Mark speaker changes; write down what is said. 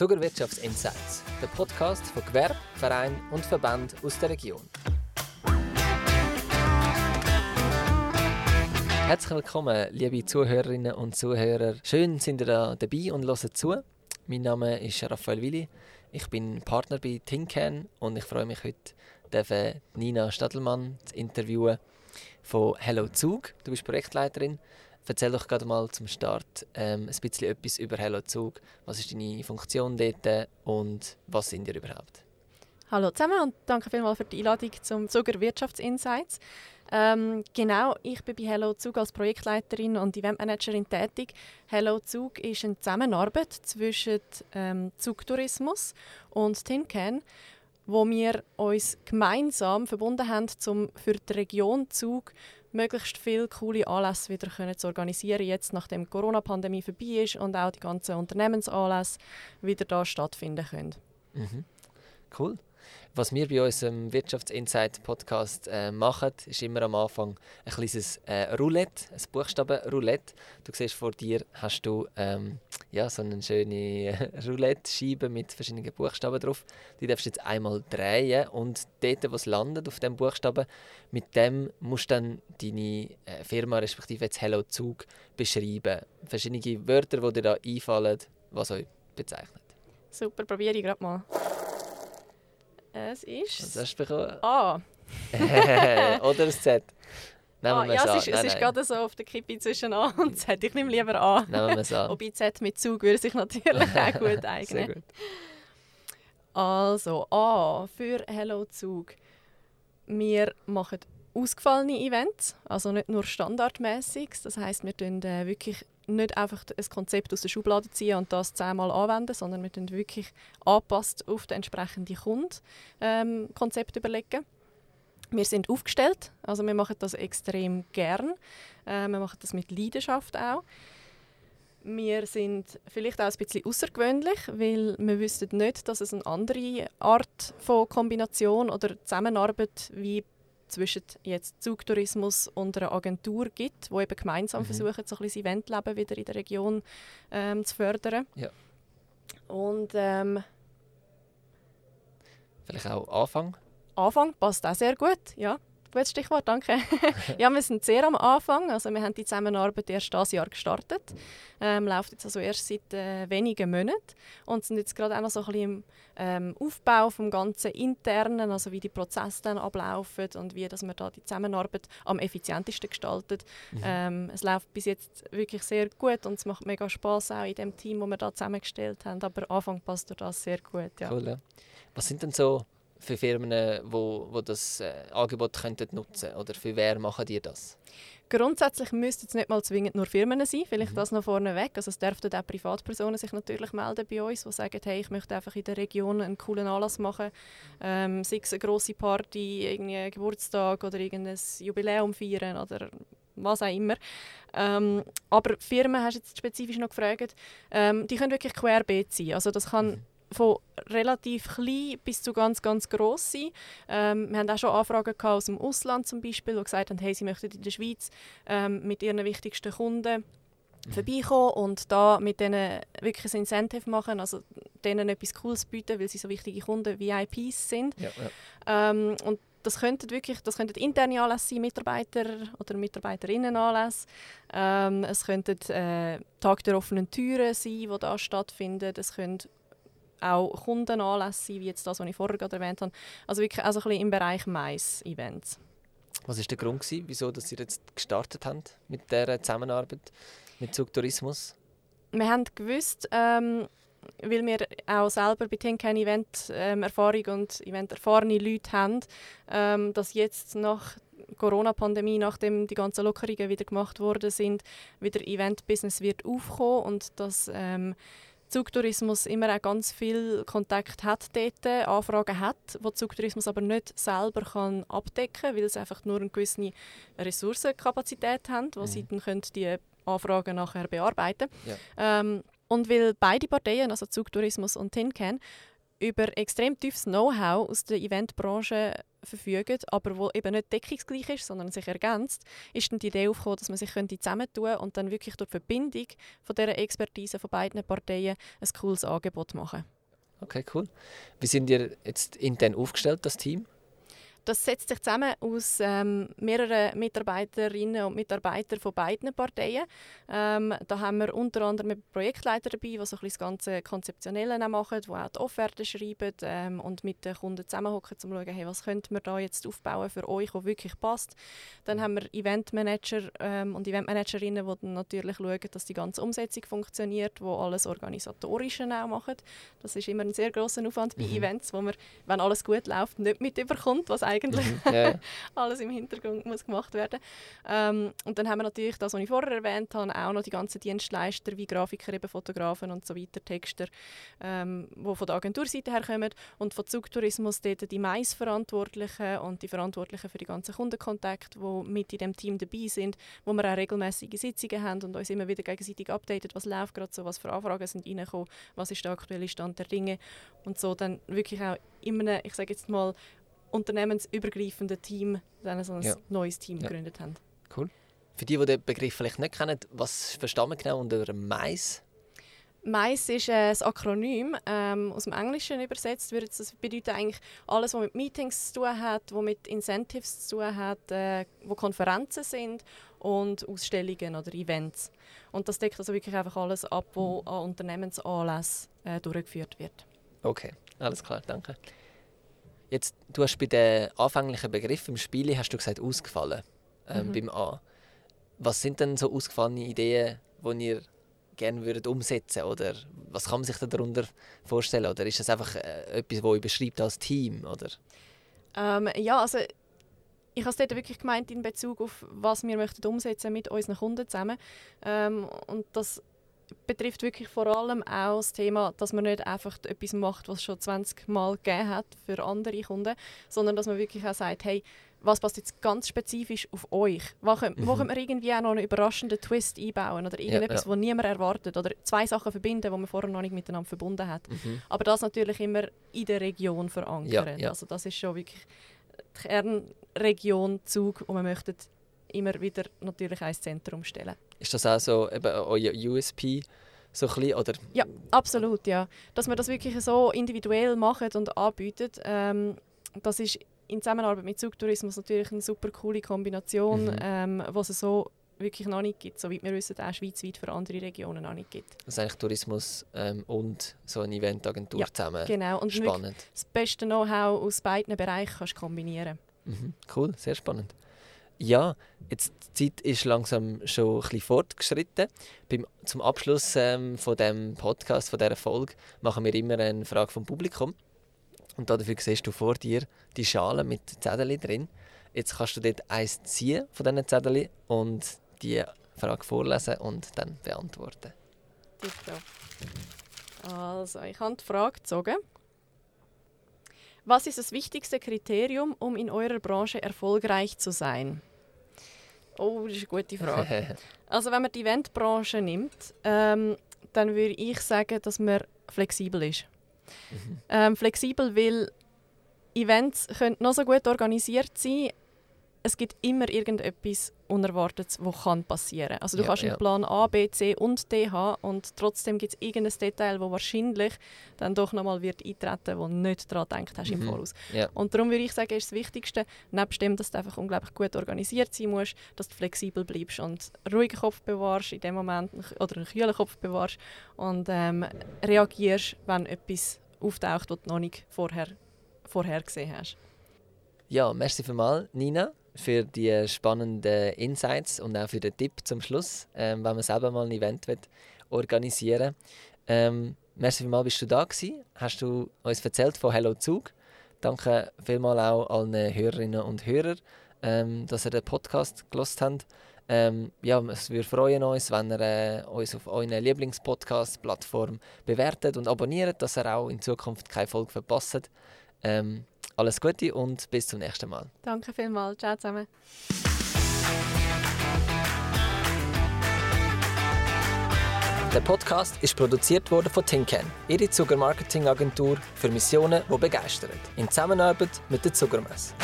Speaker 1: Zuckerwirtschaftsinsights, der Podcast von Gewerbe, Verein und Verband aus der Region. Herzlich willkommen, liebe Zuhörerinnen und Zuhörer. Schön, sind ihr da dabei und hören zu. Mein Name ist Raphael Willi. Ich bin Partner bei Tincan und ich freue mich heute, Nina Stadelmann zu interviewen von Hello Zug. Du bist Projektleiterin Erzähl doch gerade mal zum Start ähm, ein bisschen etwas über Hello Zug. Was ist deine Funktion dort und was sind ihr überhaupt?
Speaker 2: Hallo zusammen und danke vielmals für die Einladung zum Zuger Wirtschaftsinsights. Ähm, genau, ich bin bei Hello Zug als Projektleiterin und Eventmanagerin tätig. Hello Zug ist eine Zusammenarbeit zwischen ähm, Zugtourismus und TinCan, wo wir uns gemeinsam verbunden haben, um für die Region Zug möglichst viele coole Anlässe wieder können zu organisieren, jetzt nachdem die Corona-Pandemie vorbei ist und auch die ganzen Unternehmensanlässe wieder da stattfinden können.
Speaker 1: Mhm. Cool. Was wir bei unserem Wirtschaftsinsight-Podcast äh, machen, ist immer am Anfang ein kleines äh, Roulette, ein Buchstaben-Roulette. Du siehst vor dir hast du ähm, ja, so eine schöne Roulette-Scheibe mit verschiedenen Buchstaben drauf. Die darfst du jetzt einmal drehen und dort, wo es landet, auf dem Buchstaben, mit dem musst du dann deine äh, Firma, respektive jetzt Hello Zug, beschreiben. Verschiedene Wörter, die dir da einfallen, was euch bezeichnet.
Speaker 2: Super, probiere ich gerade mal. Es ist.
Speaker 1: Was hast du bekommen?
Speaker 2: A.
Speaker 1: Oder ein Z.
Speaker 2: Nehmen ah, ja, es ist, nein, es ist gerade so auf der Kippe zwischen A und Z. Ich nehme lieber A.
Speaker 1: Nehmen wir es an.
Speaker 2: Wobei Z mit Zug würde sich natürlich auch gut eignen. Sehr gut. Also, A für Hello Zug. Wir machen ausgefallene Events, also nicht nur standardmäßig. Das heißt, wir tun äh, wirklich nicht einfach ein Konzept aus der Schublade ziehen und das zehnmal anwenden, sondern wir tun wirklich angepasst auf den entsprechenden Kunden ähm, Konzept überlegen. Wir sind aufgestellt, also wir machen das extrem gern. Äh, wir machen das mit Leidenschaft auch. Wir sind vielleicht auch ein bisschen außergewöhnlich, weil wir wissen nicht, dass es eine andere Art von Kombination oder Zusammenarbeit wie zwischen jetzt Zugtourismus und einer Agentur gibt, wo eben gemeinsam mhm. versuchen, so ein bisschen das Eventleben wieder in der Region ähm, zu fördern.
Speaker 1: Ja.
Speaker 2: Und ähm,
Speaker 1: vielleicht auch Anfang?
Speaker 2: Anfang passt auch sehr gut, ja. Gutes Stichwort, danke. ja, wir sind sehr am Anfang. Also wir haben die Zusammenarbeit erst dieses Jahr gestartet. Ähm, läuft jetzt also erst seit äh, wenigen Monaten und sind jetzt gerade auch noch so ein bisschen im ähm, Aufbau vom ganzen Internen, also wie die Prozesse dann ablaufen und wie dass man da die Zusammenarbeit am effizientesten gestaltet. Mhm. Ähm, es läuft bis jetzt wirklich sehr gut und es macht mega Spaß auch in dem Team, das wir da zusammengestellt haben. Aber Anfang passt das sehr gut. Ja.
Speaker 1: Cool. Ja. Was sind denn so für Firmen, wo, wo das äh, Angebot könnten nutzen Oder für wer machen die das?
Speaker 2: Grundsätzlich müssten es nicht mal zwingend nur Firmen sein, vielleicht mhm. das noch vorneweg. Also es dürften auch Privatpersonen sich natürlich melden bei uns, die sagen, hey, ich möchte einfach in der Region einen coolen Anlass machen, ähm, sei es eine grosse Party, einen Geburtstag oder irgendein Jubiläum feiern oder was auch immer. Ähm, aber Firmen, hast du jetzt spezifisch noch gefragt, ähm, die können wirklich querbeet sein. Also das kann mhm von relativ klein bis zu ganz, ganz gross sein. Ähm, wir haben auch schon Anfragen aus dem Ausland zum Beispiel, die gesagt haben, hey, sie möchten in der Schweiz ähm, mit ihren wichtigsten Kunden mhm. vorbeikommen und da mit denen wirklich ein Incentive machen, also denen etwas Cooles bieten, weil sie so wichtige Kunden, VIPs sind.
Speaker 1: Ja, ja.
Speaker 2: Ähm, und das könnten wirklich, das könnten interne Anlässe sein, Mitarbeiter oder Mitarbeiterinnen Anlässe. Ähm, es könnten äh, Tag der offenen Türen sein, die da stattfinden. Es können auch Kundenanlässe, wie jetzt das, was ich vorher gerade erwähnt habe. Also wirklich also ein bisschen im Bereich Mais-Events.
Speaker 1: Was war der Grund, gewesen, wieso dass Sie jetzt gestartet haben mit dieser Zusammenarbeit mit Zugtourismus?
Speaker 2: Wir haben gewusst, ähm, weil wir auch selber bei Tinken Event ähm, und Event erfahrene Leute haben, ähm, dass jetzt nach Corona-Pandemie, nachdem die ganzen Lockerungen wieder gemacht worden sind, wieder Event-Business wird aufkommen und dass ähm, Zugtourismus immer auch ganz viel Kontakt hat dort, Anfragen hat, die Zugtourismus aber nicht selber kann abdecken kann, weil sie einfach nur eine gewisse Ressourcenkapazität haben, wo mhm. sie dann können die Anfragen nachher bearbeiten
Speaker 1: ja.
Speaker 2: ähm, Und weil beide Parteien, also Zugtourismus und Tincan, über extrem tiefes Know-how aus der Eventbranche verfügen, aber wo eben nicht deckungsgleich ist, sondern sich ergänzt, ist dann die Idee aufgekommen, dass man sich zusammentun könnte und dann wirklich durch die Verbindung von dieser Expertise von beiden Parteien ein cooles Angebot machen.
Speaker 1: Okay, cool. Wie sind ihr jetzt intern aufgestellt, das Team?
Speaker 2: Das setzt sich zusammen aus ähm, mehreren Mitarbeiterinnen und Mitarbeitern von beiden Parteien. Ähm, da haben wir unter anderem Projektleiter dabei, die so ein das ganze Konzeptionelle machen, die auch die Offerten schreiben ähm, und mit den Kunden zusammenhocken, um zu schauen, hey, was könnten wir da jetzt aufbauen für euch, was wirklich passt. Dann haben wir Eventmanager ähm, und Eventmanagerinnen, die dann natürlich schauen, dass die ganze Umsetzung funktioniert, wo alles Organisatorische auch machen. Das ist immer ein sehr großer Aufwand bei mhm. Events, wo man, wenn alles gut läuft, nicht mit überkommt, was eigentlich mhm. yeah. alles im Hintergrund muss gemacht werden. Ähm, und dann haben wir natürlich das, was ich vorher erwähnt habe, auch noch die ganzen Dienstleister wie Grafiker, eben Fotografen und so weiter, Texter, ähm, die von der Agenturseite her kommen und von Zugtourismus dort die Mais-Verantwortlichen und die Verantwortlichen für die ganzen Kundenkontakte, die mit in dem Team dabei sind, wo wir auch regelmäßige Sitzungen haben und uns immer wieder gegenseitig updaten, was läuft gerade so, was für Anfragen sind reingekommen, was ist der aktuelle Stand der Dinge und so dann wirklich auch immer, ich sage jetzt mal, unternehmensübergreifenden Team dann so ein ja. neues Team ja. gegründet haben.
Speaker 1: Cool. Für die, die den Begriff vielleicht nicht kennen, was verstehen wir genau unter Mais?
Speaker 2: Mais ist ein Akronym ähm, aus dem Englischen übersetzt. Würde das bedeutet eigentlich alles, was mit Meetings zu tun hat, was mit Incentives zu tun hat, äh, wo Konferenzen sind und Ausstellungen oder Events. Und das deckt also wirklich einfach alles ab, was an Unternehmensanlässen äh, durchgeführt wird.
Speaker 1: Okay, alles klar, danke. Jetzt, du hast bei den anfänglichen Begriffen im Spiel hast du gesagt, ausgefallen ähm, mhm. beim A. Was sind denn so ausgefallene Ideen, die ihr gerne würdet umsetzen oder was kann man sich darunter vorstellen? Oder ist das einfach äh, etwas, das beschreibt als Team? Oder?
Speaker 2: Ähm, ja, also ich habe es dort wirklich gemeint in Bezug auf, was wir möchten umsetzen mit unseren Kunden zusammen. Ähm, und das betrifft wirklich vor allem auch das Thema, dass man nicht einfach etwas macht, was es schon 20 Mal gegeben hat für andere Kunden, sondern dass man wirklich auch sagt, hey, was passt jetzt ganz spezifisch auf euch? Wo, mhm. wo können wir irgendwie auch noch einen überraschenden Twist einbauen oder irgendetwas, ja, ja. niemand erwartet oder zwei Sachen verbinden, die man vorher noch nicht miteinander verbunden hat. Mhm. Aber das natürlich immer in der Region verankern. Ja, also das ist schon wirklich die Kernregion Zug und man möchte immer wieder natürlich ein Zentrum stellen.
Speaker 1: Ist das auch so eben euer USP? So bisschen, oder?
Speaker 2: Ja, absolut, ja. Dass wir das wirklich so individuell machen und anbieten, ähm, das ist in Zusammenarbeit mit Zugtourismus natürlich eine super coole Kombination, mhm. ähm, was es so wirklich noch nicht gibt, soweit wir wissen, auch schweizweit für andere Regionen noch nicht gibt.
Speaker 1: Ist eigentlich Tourismus ähm, und so eine Eventagentur ja, zusammen.
Speaker 2: Genau, und spannend. das beste Know-how aus beiden Bereichen kannst kombinieren.
Speaker 1: Mhm. Cool, sehr spannend. Ja, jetzt die Zeit ist langsam schon ein bisschen fortgeschritten. Beim, zum Abschluss ähm, von dem Podcast, von dieser Folge, machen wir immer eine Frage vom Publikum. Und dafür siehst du vor dir die Schale mit Zetteln drin. Jetzt kannst du dort eins ziehen von diesen Zetteln und die Frage vorlesen und dann beantworten.
Speaker 2: Also, ich habe die Frage gezogen. Was ist das wichtigste Kriterium, um in eurer Branche erfolgreich zu sein? Oh, das ist eine gute Frage. also wenn man die Eventbranche nimmt, ähm, dann würde ich sagen, dass man flexibel ist. Mhm. Ähm, flexibel, weil Events können noch so gut organisiert sein, es gibt immer irgendetwas Unerwartetes, was kann passieren Also du ja, kannst einen Plan A, B, C und D haben und trotzdem gibt es irgendein Detail, das wahrscheinlich dann doch nochmal wird eintreten, wo du nicht daran gedacht hast mhm. im Voraus. Ja. Und darum würde ich sagen, ist das Wichtigste, nebst dem, dass du einfach unglaublich gut organisiert sein musst, dass du flexibel bleibst und einen ruhigen Kopf bewahrst in dem Moment oder einen kühlen Kopf bewahrst und ähm, reagierst, wenn etwas auftaucht, was du noch nicht vorher, vorher gesehen hast.
Speaker 1: Ja, merci vielmals, Nina für die spannenden Insights und auch für den Tipp zum Schluss, ähm, wenn man selber mal ein Event will, organisieren ähm, Merci vielmals, bist du da gewesen. Hast du uns erzählt von Hello Zug. Danke vielmals auch allen Hörerinnen und Hörern, ähm, dass ihr den Podcast gelost habt. Ähm, ja, würde freuen uns, wenn ihr äh, uns auf euren Lieblingspodcast-Plattform bewertet und abonniert, dass ihr auch in Zukunft keine Folge verpasst. Ähm, alles Gute und bis zum nächsten Mal.
Speaker 2: Danke vielmals. Ciao zusammen.
Speaker 1: Der Podcast ist produziert worden von Tinken, ihre Zuckermarketingagentur für Missionen, die begeistern. In Zusammenarbeit mit der Zuckermesse.